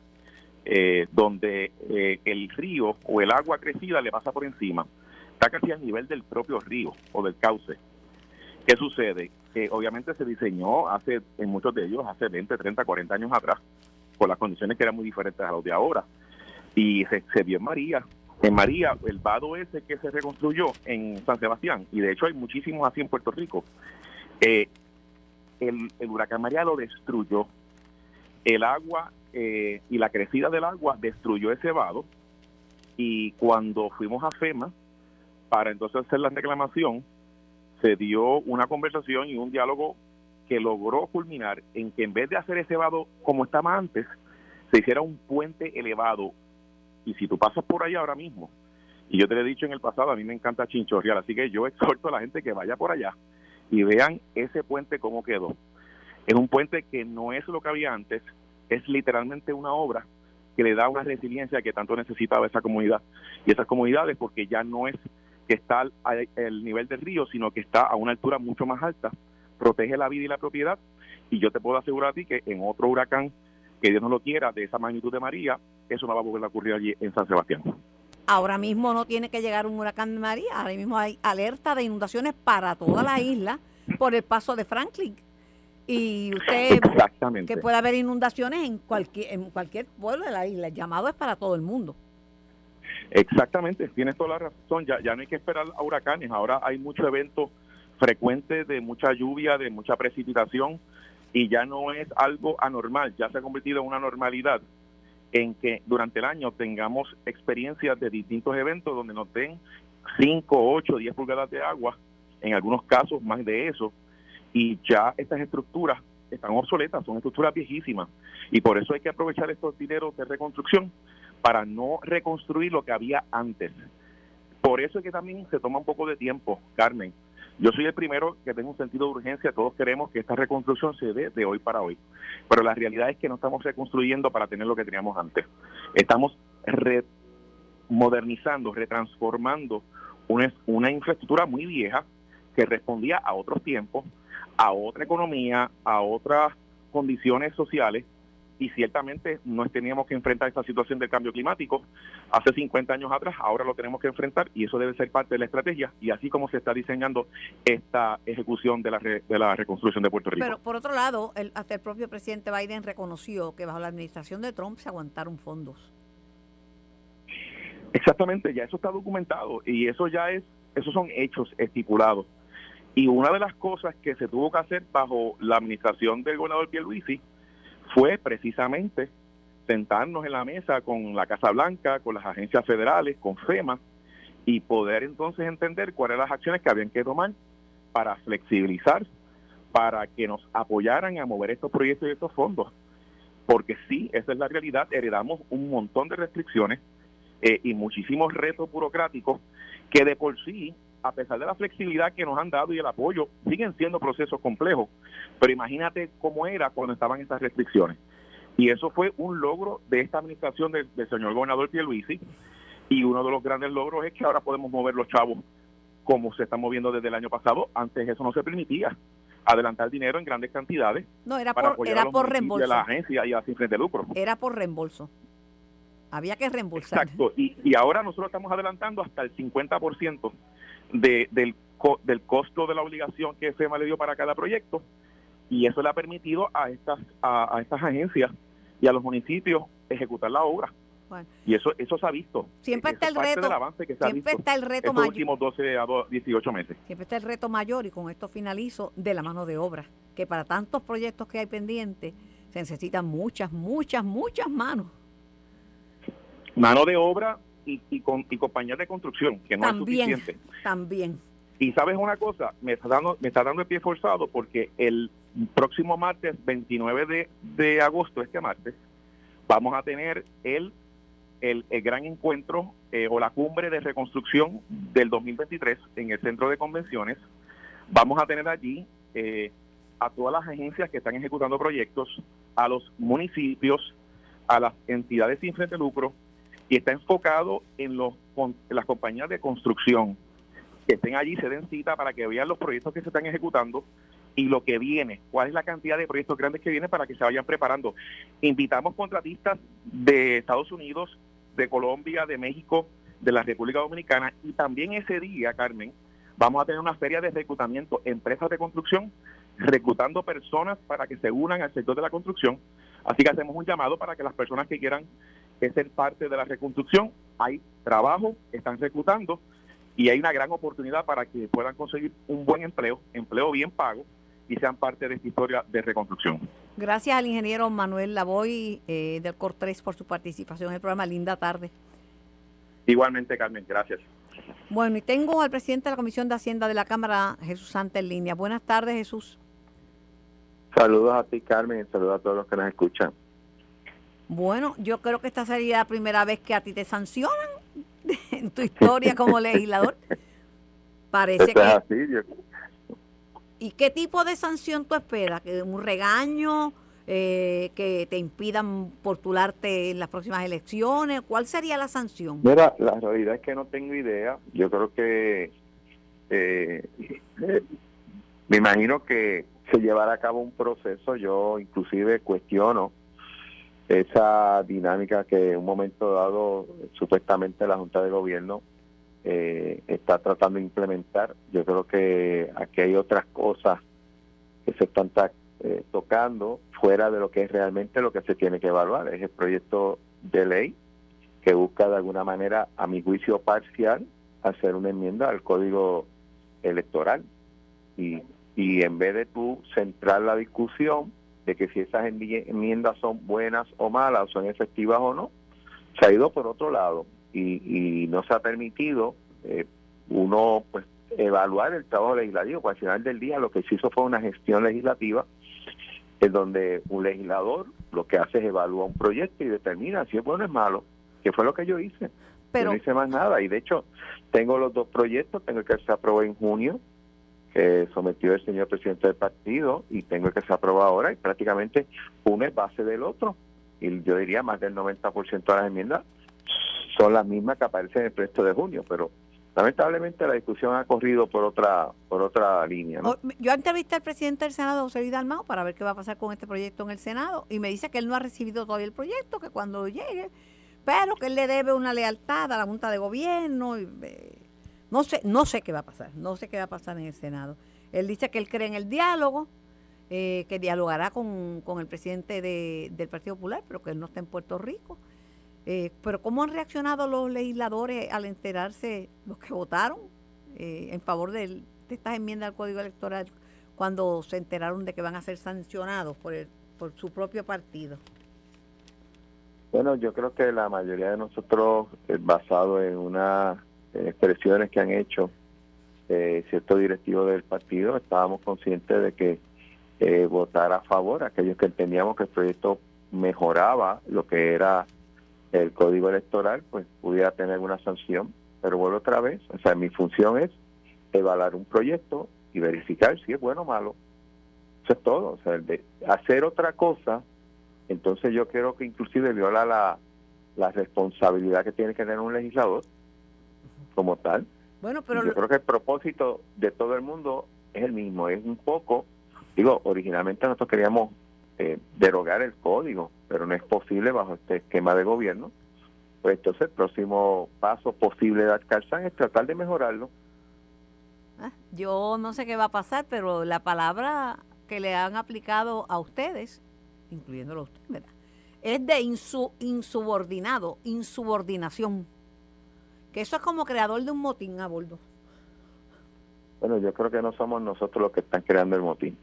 eh, donde eh, el río o el agua crecida le pasa por encima, está casi al nivel del propio río o del cauce. ¿Qué sucede? que obviamente se diseñó hace, en muchos de ellos, hace 20, 30, 40 años atrás, por las condiciones que eran muy diferentes a las de ahora. Y se, se vio en María, en María, el vado ese que se reconstruyó en San Sebastián, y de hecho hay muchísimos así en Puerto Rico, eh, el, huracán María lo destruyó. El agua eh, y la crecida del agua destruyó ese vado, y cuando fuimos a FEMA para entonces hacer la reclamación, se dio una conversación y un diálogo que logró culminar en que en vez de hacer ese vado como estaba antes, se hiciera un puente elevado y si tú pasas por ahí ahora mismo, y yo te lo he dicho en el pasado, a mí me encanta chinchorreal, así que yo exhorto a la gente que vaya por allá y vean ese puente cómo quedó. Es un puente que no es lo que había antes, es literalmente una obra que le da una resiliencia que tanto necesitaba esa comunidad y esas comunidades porque ya no es que está al, nivel del río, sino que está a una altura mucho más alta, protege la vida y la propiedad y yo te puedo asegurar a ti que en otro huracán que Dios no lo quiera, de esa magnitud de María, eso no va a volver a ocurrir allí en San Sebastián. Ahora mismo no tiene que llegar un huracán de María, ahora mismo hay alerta de inundaciones para toda la isla por el paso de Franklin. Y usted, que puede haber inundaciones en cualquier, en cualquier pueblo de la isla, el llamado es para todo el mundo. Exactamente, tienes toda la razón, ya, ya no hay que esperar a huracanes, ahora hay muchos eventos frecuentes de mucha lluvia, de mucha precipitación, y ya no es algo anormal, ya se ha convertido en una normalidad en que durante el año tengamos experiencias de distintos eventos donde nos den 5, 8, 10 pulgadas de agua, en algunos casos más de eso, y ya estas estructuras están obsoletas, son estructuras viejísimas, y por eso hay que aprovechar estos dineros de reconstrucción para no reconstruir lo que había antes. Por eso es que también se toma un poco de tiempo, Carmen, yo soy el primero que tengo un sentido de urgencia, todos queremos que esta reconstrucción se dé de hoy para hoy, pero la realidad es que no estamos reconstruyendo para tener lo que teníamos antes, estamos modernizando, retransformando una, una infraestructura muy vieja que respondía a otros tiempos, a otra economía, a otras condiciones sociales y ciertamente no teníamos que enfrentar esta situación del cambio climático hace 50 años atrás, ahora lo tenemos que enfrentar y eso debe ser parte de la estrategia y así como se está diseñando esta ejecución de la, de la reconstrucción de Puerto Rico. Pero por otro lado, el, hasta el propio presidente Biden reconoció que bajo la administración de Trump se aguantaron fondos. Exactamente, ya eso está documentado y eso ya es, esos son hechos estipulados. Y una de las cosas que se tuvo que hacer bajo la administración del gobernador Pierluisi fue precisamente sentarnos en la mesa con la Casa Blanca, con las agencias federales, con FEMA, y poder entonces entender cuáles eran las acciones que habían que tomar para flexibilizar, para que nos apoyaran a mover estos proyectos y estos fondos. Porque sí, esa es la realidad, heredamos un montón de restricciones eh, y muchísimos retos burocráticos que de por sí, a pesar de la flexibilidad que nos han dado y el apoyo, siguen siendo procesos complejos. Pero imagínate cómo era cuando estaban estas restricciones. Y eso fue un logro de esta administración del, señor gobernador Pierluisi. Y uno de los grandes logros es que ahora podemos mover los chavos como se están moviendo desde el año pasado. Antes eso no se permitía. Adelantar dinero en grandes cantidades. No, era por, era por reembolso. la agencia y a sin de lucro. Era por reembolso. Había que reembolsar. Exacto. Y, y ahora nosotros estamos adelantando hasta el 50% de, del, del costo de la obligación que FEMA le dio para cada proyecto. Y eso le ha permitido a estas, a estas agencias y a los municipios ejecutar la obra. Y eso eso se ha visto. Siempre está el reto. avance que se siempre está el reto mayor. últimos 12 a 18 meses. Siempre está el reto mayor y con esto finalizo de la mano de obra, que para tantos proyectos que hay pendientes se necesitan muchas, muchas, muchas manos. Mano de obra y, y, con, y compañías de construcción, que no también, es suficiente. También. Y sabes una cosa, me está dando me está dando el pie forzado porque el próximo martes 29 de, agosto, este martes, vamos a tener el, el, gran encuentro eh, o la cumbre de reconstrucción del 2023 en el centro de convenciones. Vamos a tener allí eh, a todas las agencias que están ejecutando proyectos, a los municipios, a las entidades sin frente de lucro, y está enfocado en, los, en las compañías de construcción que estén allí, se den cita para que vean los proyectos que se están ejecutando y lo que viene, cuál es la cantidad de proyectos grandes que vienen para que se vayan preparando. Invitamos contratistas de Estados Unidos, de Colombia, de México, de la República Dominicana y también ese día, Carmen, vamos a tener una feria de reclutamiento, empresas de construcción, reclutando personas para que se unan al sector de la construcción. Así que hacemos un llamado para que las personas que quieran ser parte de la reconstrucción, hay trabajo, están reclutando y hay una gran oportunidad para que puedan conseguir un buen empleo, empleo bien pago y sean parte de esta historia de reconstrucción. Gracias al ingeniero Manuel Lavoy eh, del COR3 por su participación en el programa. Linda tarde. Igualmente, Carmen, gracias. Bueno, y tengo al presidente de la Comisión de Hacienda de la Cámara, Jesús Santa, en línea. Buenas tardes, Jesús. Saludos a ti, Carmen, y saludos a todos los que nos escuchan. Bueno, yo creo que esta sería la primera vez que a ti te sancionan en tu historia como legislador. Parece que... ¿Y qué tipo de sanción tú esperas? ¿Que ¿Un regaño? Eh, ¿Que te impidan postularte en las próximas elecciones? ¿Cuál sería la sanción? Mira, la realidad es que no tengo idea. Yo creo que... Eh, eh, me imagino que se llevará a cabo un proceso. Yo inclusive cuestiono esa dinámica que en un momento dado supuestamente la Junta de Gobierno eh, está tratando de implementar. Yo creo que aquí hay otras cosas que se están eh, tocando fuera de lo que es realmente lo que se tiene que evaluar. Es el proyecto de ley que busca de alguna manera, a mi juicio parcial, hacer una enmienda al código electoral. Y, y en vez de tú centrar la discusión de que si esas enmiendas son buenas o malas, son efectivas o no, se ha ido por otro lado y, y no se ha permitido eh, uno pues evaluar el trabajo legislativo, porque al final del día lo que se hizo fue una gestión legislativa en donde un legislador lo que hace es evaluar un proyecto y determina si es bueno o es malo, que fue lo que yo hice. Pero, no hice más nada y de hecho tengo los dos proyectos, tengo el que se aprobó en junio que sometió el señor presidente del partido y tengo que se aprueba ahora y prácticamente uno es base del otro. Y yo diría más del 90% de las enmiendas son las mismas que aparecen en el proyecto de junio, pero lamentablemente la discusión ha corrido por otra por otra línea. ¿no? Yo entrevisté al presidente del Senado, José Luis para ver qué va a pasar con este proyecto en el Senado y me dice que él no ha recibido todavía el proyecto, que cuando llegue, pero que él le debe una lealtad a la Junta de Gobierno. Y, eh, no sé, no sé qué va a pasar, no sé qué va a pasar en el Senado. Él dice que él cree en el diálogo, eh, que dialogará con, el presidente del Partido Popular, pero que él no está en Puerto Rico. Eh, pero ¿cómo han reaccionado los legisladores al enterarse, los que votaron eh, en favor del, estas enmiendas al Código Electoral cuando se enteraron de que van a ser sancionados por, el, por su propio partido? Bueno, yo creo que la mayoría de nosotros, basado en unas expresiones que han hecho eh, ciertos directivos del partido, estábamos conscientes de que eh, votar a favor, aquellos que entendíamos que el proyecto mejoraba lo que era el código electoral, pues pudiera tener una sanción. Pero vuelvo otra vez, o sea, mi función es evaluar un proyecto y verificar si es bueno o malo. Eso es todo. O sea, de hacer otra cosa, entonces yo creo que inclusive viola la, la responsabilidad que tiene que tener un legislador como tal. Bueno, pero yo creo que el propósito de todo el mundo es el mismo, es un poco, digo, originalmente nosotros queríamos eh, derogar el código, pero no es posible bajo este esquema de gobierno. Pues entonces el próximo paso posible de Alcalzán es tratar de mejorarlo. Ah, yo no sé qué va a pasar, pero la palabra que le han aplicado a ustedes, incluyéndolo a usted, ¿verdad? es de insu, insubordinado, insubordinación. Que eso es como creador de un motín a bordo. Bueno, yo creo que no somos nosotros los que están creando el motín.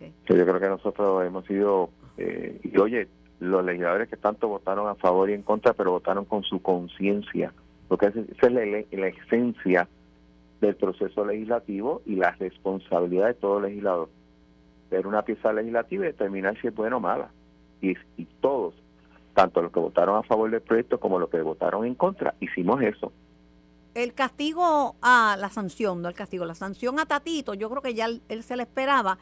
yo creo que nosotros hemos sido, eh, y oye, los legisladores que tanto votaron a favor y en contra, pero votaron con su conciencia, porque esa es la, la, esencia del proceso legislativo y la responsabilidad de todo legislador. Ver una pieza legislativa y determinar si es buena o mala. Y, y todos, tanto los que votaron a favor del proyecto como los que votaron en contra, hicimos eso. El castigo a la sanción, no el castigo, la sanción a Tatito, yo creo que ya él, se le esperaba.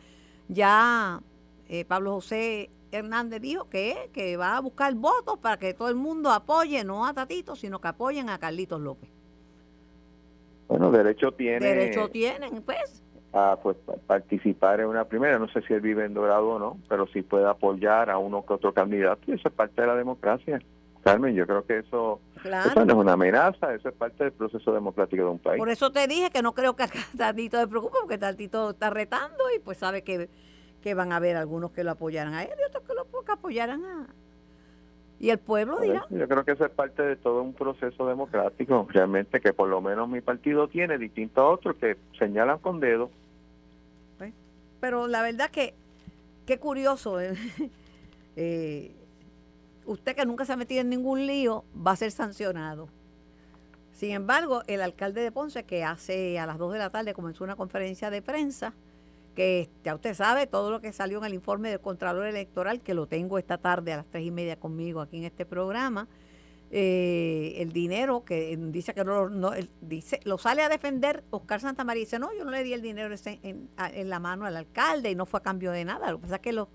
Ya eh, Pablo José Hernández dijo que, que va a buscar votos para que todo el mundo apoye, no a Tatito, sino que apoyen a Carlitos López. Bueno, derecho tiene. Derecho tienen, pues a pues participar en una primera, no sé si él vive en Dorado o no, pero sí puede apoyar a uno que otro candidato y eso es parte de la democracia. Carmen, yo creo que eso, eso no es una amenaza, eso es parte del proceso democrático de un país. Por eso te dije que no creo que a Tatito le preocupe, porque Tatito está retando y pues sabe que, que van a haber algunos que lo apoyarán a él y otros que lo que apoyarán a... Y el pueblo dirá. Yo creo que eso es parte de todo un proceso democrático, realmente que por lo menos mi partido tiene, distinto a otros que señalan con dedo pero la verdad que, qué curioso. ¿eh? Eh, usted que nunca se ha metido en ningún lío va a ser sancionado. Sin embargo, el alcalde de Ponce, que hace a las 2 de la tarde comenzó una conferencia de prensa, que ya usted sabe todo lo que salió en el informe del Contralor Electoral, que lo tengo esta tarde a las 3 y media conmigo aquí en este programa, eh, el dinero que dice que no, no dice lo sale a defender Oscar Santamaría dice no yo no le di el dinero en, en, la mano al alcalde y no fue a cambio de nada. Lo que pasa es que lo,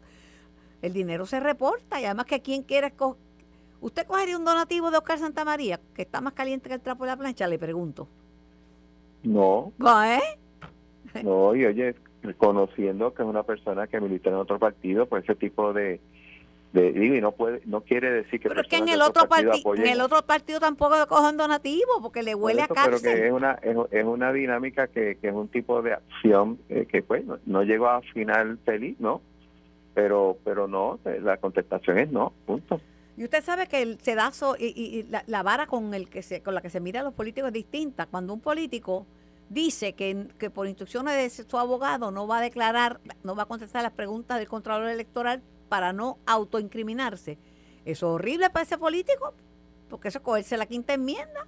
el dinero se reporta y además que quien quiere usted cogería un donativo de Oscar Santamaría que está más caliente que el trapo de la plancha le pregunto. No. ¿Eh? no y oye conociendo que es una persona que milita en otro partido pues ese tipo de y no puede no quiere decir que pero es que en el otro partido en el otro partido tampoco cojan donativo porque le huele a cárcel pero que es una es, una dinámica que, es un tipo de acción eh, que pues no, llegó a final feliz no pero pero no eh, la contestación es no punto. Y usted sabe que el sedazo y, y la, la, vara con el que se con la que se mira a los políticos es distinta. Cuando un político dice que, que por instrucciones de su abogado no va a declarar no va a contestar las preguntas del controlador electoral para no autoincriminarse. Eso es horrible para ese político, porque eso es cogerse la quinta enmienda.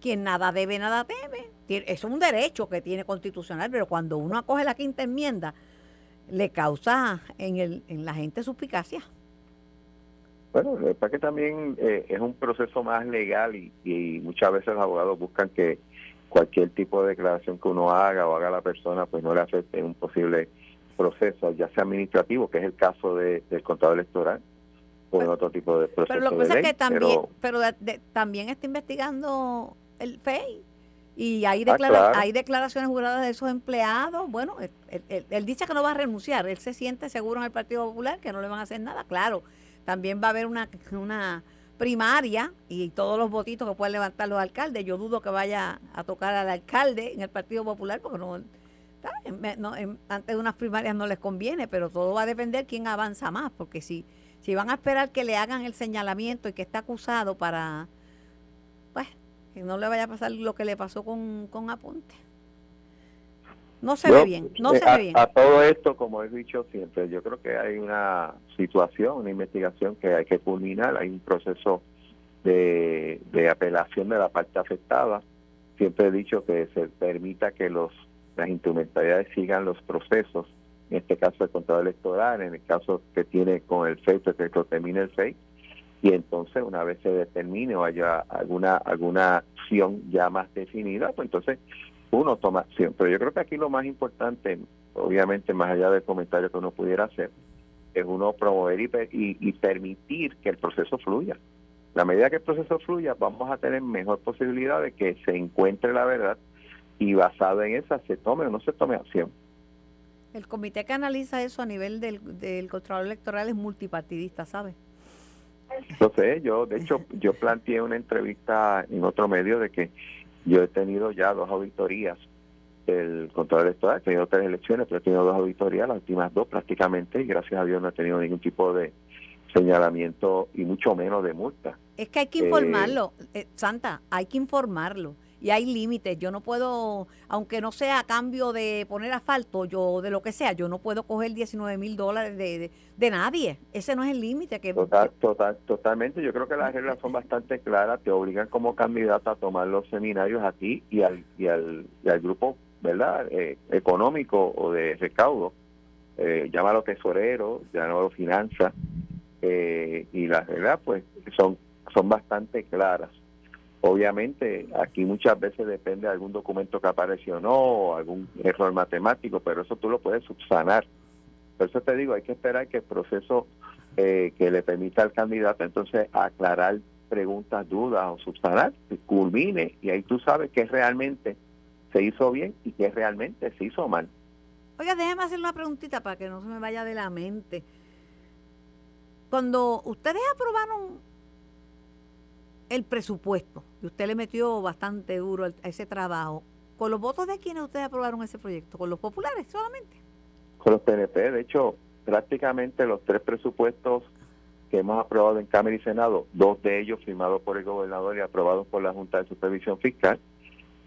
Quien nada debe, nada teme. Eso es un derecho que tiene constitucional, pero cuando uno acoge la quinta enmienda, le causa en, el, en la gente suspicacia. Bueno, es que también eh, es un proceso más legal y, y, muchas veces los abogados buscan que cualquier tipo de declaración que uno haga o haga la persona, pues no le afecte un posible proceso, ya sea administrativo, que es el caso de, del contador electoral, o en otro tipo de proceso. Pero lo que pasa es que también, pero, también está investigando el FEI y hay, ah, hay declaraciones juradas de esos empleados. Bueno, él, dice que no va a renunciar, él se siente seguro en el Partido Popular que no le van a hacer nada. Claro, también va a haber una, una primaria y todos los votitos que pueden levantar los alcaldes. Yo dudo que vaya a tocar al alcalde en el Partido Popular porque no no, antes de unas primarias no les conviene, pero todo va a depender quién avanza más, porque si, si van a esperar que le hagan el señalamiento y que está acusado para, pues, que no le vaya a pasar lo que le pasó con, con Aponte. No se ve bien, no se a, ve bien. A todo esto, como he dicho siempre, yo creo que hay una situación, una investigación que hay que culminar, hay un proceso de, de apelación de la parte afectada. Siempre he dicho que se permita que los las instrumentalidades sigan los procesos, en este caso el control electoral, en el caso que tiene con el FEI, pues que termine el FEI, y entonces una vez se determine o haya alguna alguna acción ya más definida, pues entonces uno toma acción. Pero yo creo que aquí lo más importante, obviamente más allá del comentario que uno pudiera hacer, es uno promover y, y, permitir que el proceso fluya. La medida que el proceso fluya, vamos a tener mejor posibilidad de que se encuentre la verdad y basado en esa se tome o no se tome acción. El comité que analiza eso a nivel del, del control electoral es multipartidista, ¿sabe? Lo sé, yo de hecho yo planteé una entrevista en otro medio de que yo he tenido ya dos auditorías del control electoral, he tenido tres elecciones, pero he tenido dos auditorías, las últimas dos prácticamente, y gracias a Dios no he tenido ningún tipo de señalamiento y mucho menos de multa. Es que hay que informarlo, eh, Santa, hay que informarlo y hay límites. Yo no puedo, aunque no sea a cambio de poner asfalto, yo de lo que sea, yo no puedo coger 19 mil dólares de, de, nadie. Ese no es el límite. que total, total, Totalmente. Yo creo que las reglas son bastante claras. Te obligan como candidato a tomar los seminarios a ti y al, y al, y al grupo verdad eh, económico o de recaudo. Eh, llámalo tesorero, llámalo finanzas. Eh, y las reglas pues son, son bastante claras Obviamente, aquí muchas veces depende de algún documento que apareció o no, algún error matemático, pero eso tú lo puedes subsanar. Por eso te digo, hay que esperar que el proceso eh, que le permita al candidato entonces aclarar preguntas, dudas o subsanar, culmine y ahí tú sabes que realmente se hizo bien y que realmente se hizo mal. Oiga, déjeme hacer una preguntita para que no se me vaya de la mente. Cuando ustedes aprobaron el presupuesto, y usted le metió bastante duro a ese trabajo, ¿con los votos de quienes ustedes aprobaron ese proyecto? ¿Con los populares solamente? Con los PNP, de hecho, prácticamente los tres presupuestos que hemos aprobado en Cámara y Senado, dos de ellos firmados por el gobernador y aprobados por la Junta de Supervisión Fiscal,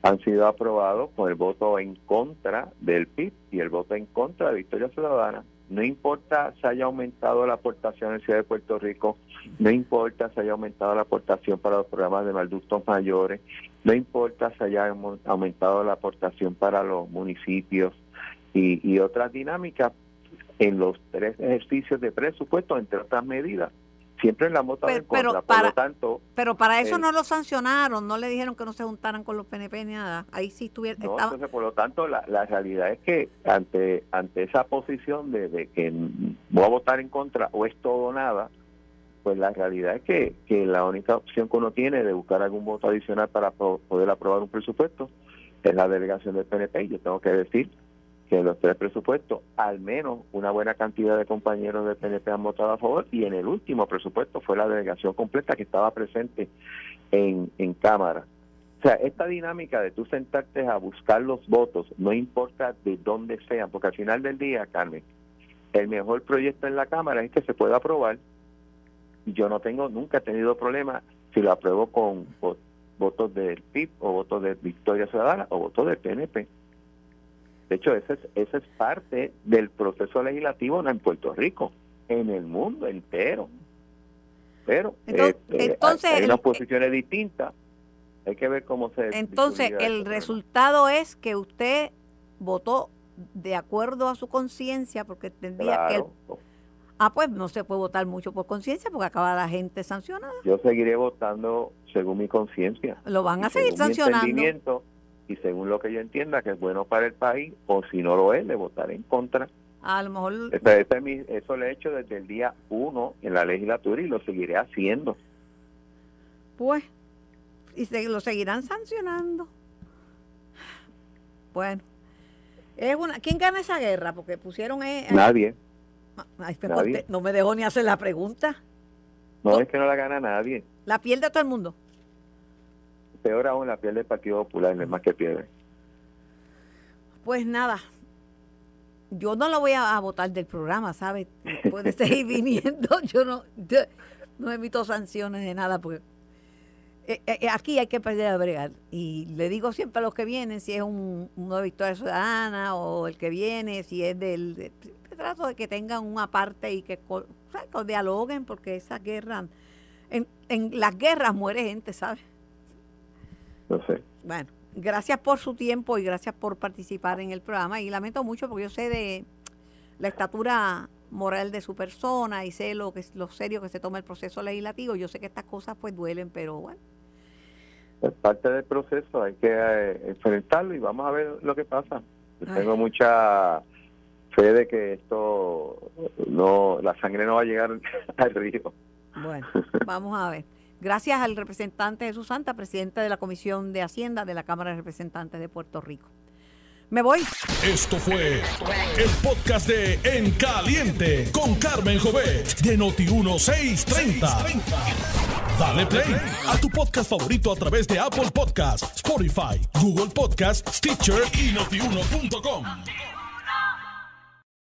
han sido aprobados con el voto en contra del PIB y el voto en contra de Victoria Ciudadana. No importa si haya aumentado la aportación en la Ciudad de Puerto Rico, no importa si haya aumentado la aportación para los programas de malductos mayores, no importa si haya aumentado la aportación para los municipios y, y otras dinámicas en los tres ejercicios de presupuesto, entre otras medidas siempre en la moto pero, contra, para, tanto... Pero para eso no lo sancionaron, no le dijeron que no se juntaran con los PNP ni nada. Ahí sí estuviera... No, entonces, por lo tanto, la, la realidad es que ante ante esa posición de, que voy a votar en contra o es todo o nada, pues la realidad es que, que la única opción que uno tiene de buscar algún voto adicional para poder aprobar un presupuesto es la delegación del PNP. Y yo tengo que decir que en los tres presupuestos, al menos una buena cantidad de compañeros del PNP han votado a favor y en el último presupuesto fue la delegación completa que estaba presente en, en Cámara. O sea, esta dinámica de tú sentarte a buscar los votos, no importa de dónde sean, porque al final del día, Carmen, el mejor proyecto en la Cámara es que se pueda aprobar yo no tengo, nunca he tenido problema si lo apruebo con votos del PIB o votos de Victoria Ciudadana o votos del PNP. De hecho, ese es, ese es parte del proceso legislativo no en Puerto Rico, en el mundo entero. Pero entonces, eh, eh, hay unas posiciones distintas. Hay que ver cómo se... Entonces, el resultado es que usted votó de acuerdo a su conciencia, porque entendía que... ah, pues no se puede votar mucho por conciencia porque acaba la gente sancionada. Yo seguiré votando según mi conciencia. Lo van a seguir sancionando y según lo que yo entienda que es bueno para el país, o si no lo es, le votaré en contra. A lo mejor... eso lo he hecho desde el día uno en la legislatura y lo seguiré haciendo. Pues, y se, lo seguirán sancionando. Bueno, es una, ¿quién gana esa guerra? Porque pusieron... Eh, nadie. no me dejó ni hacer la pregunta. No, es que no la gana nadie. La pierde todo el mundo peor aún la piel del Partido Popular, no es más que pierde. Pues nada, yo no lo voy a, votar del programa, ¿sabes? Puede seguir viniendo, yo no, no emito sanciones de nada, porque eh, eh, aquí hay que perder a bregar. Y le digo siempre a los que vienen, si es un, de Victoria Ciudadana o el que viene, si es del... De, trato de que tengan una parte y que, que dialoguen, porque esa guerra, en, en las guerras muere gente, ¿sabes? Bueno, gracias por su tiempo y gracias por participar en el programa. Y lamento mucho porque yo sé de la estatura moral de su persona y sé lo que lo serio que se toma el proceso legislativo. Yo sé que estas cosas pues duelen, pero bueno. Es parte del proceso, hay que eh, enfrentarlo y vamos a ver lo que pasa. tengo mucha fe de que esto no, la sangre no va a llegar al río. Bueno, vamos a ver. Gracias al representante Jesús Santa, presidente de la Comisión de Hacienda de la Cámara de Representantes de Puerto Rico. Me voy. Esto fue el podcast de En Caliente con Carmen Jovet de Noti1630. Dale play a tu podcast favorito a través de Apple Podcasts, Spotify, Google Podcasts, Stitcher y notiuno.com.